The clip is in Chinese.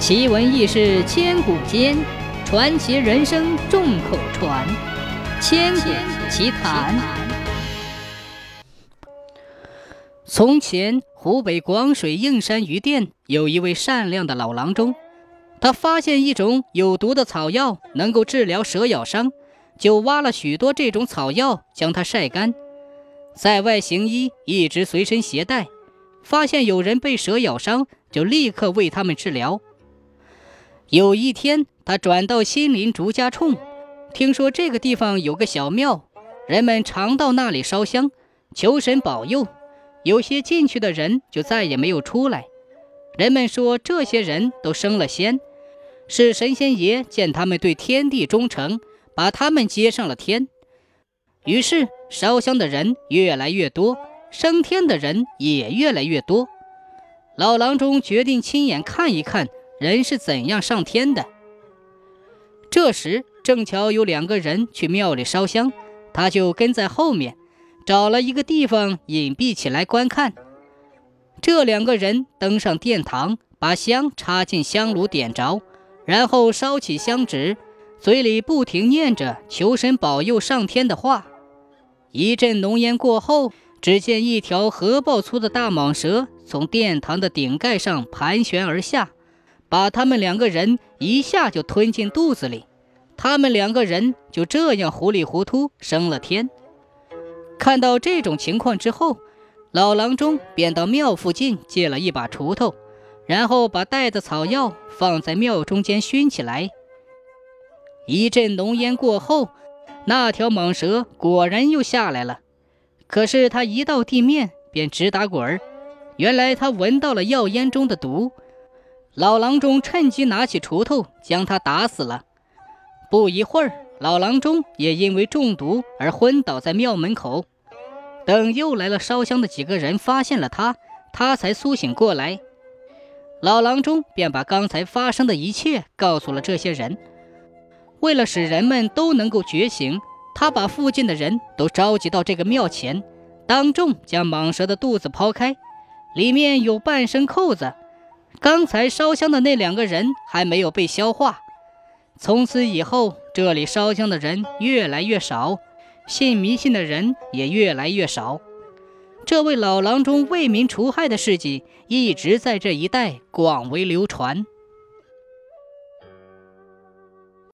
奇闻异事千古间，传奇人生众口传。千古奇谈。从前，湖北广水应山鱼店有一位善良的老郎中，他发现一种有毒的草药能够治疗蛇咬伤，就挖了许多这种草药，将它晒干，在外行医一直随身携带。发现有人被蛇咬伤，就立刻为他们治疗。有一天，他转到新林竹家冲，听说这个地方有个小庙，人们常到那里烧香，求神保佑。有些进去的人就再也没有出来。人们说这些人都升了仙，是神仙爷见他们对天地忠诚，把他们接上了天。于是烧香的人越来越多，升天的人也越来越多。老郎中决定亲眼看一看。人是怎样上天的？这时正巧有两个人去庙里烧香，他就跟在后面，找了一个地方隐蔽起来观看。这两个人登上殿堂，把香插进香炉点着，然后烧起香纸，嘴里不停念着求神保佑上天的话。一阵浓烟过后，只见一条河爆粗的大蟒蛇从殿堂的顶盖上盘旋而下。把他们两个人一下就吞进肚子里，他们两个人就这样糊里糊涂升了天。看到这种情况之后，老郎中便到庙附近借了一把锄头，然后把带的草药放在庙中间熏起来。一阵浓烟过后，那条蟒蛇果然又下来了，可是它一到地面便直打滚儿，原来它闻到了药烟中的毒。老郎中趁机拿起锄头将他打死了。不一会儿，老郎中也因为中毒而昏倒在庙门口。等又来了烧香的几个人发现了他，他才苏醒过来。老郎中便把刚才发生的一切告诉了这些人。为了使人们都能够觉醒，他把附近的人都召集到这个庙前，当众将蟒蛇的肚子剖开，里面有半身扣子。刚才烧香的那两个人还没有被消化。从此以后，这里烧香的人越来越少，信迷信的人也越来越少。这位老郎中为民除害的事迹一直在这一带广为流传。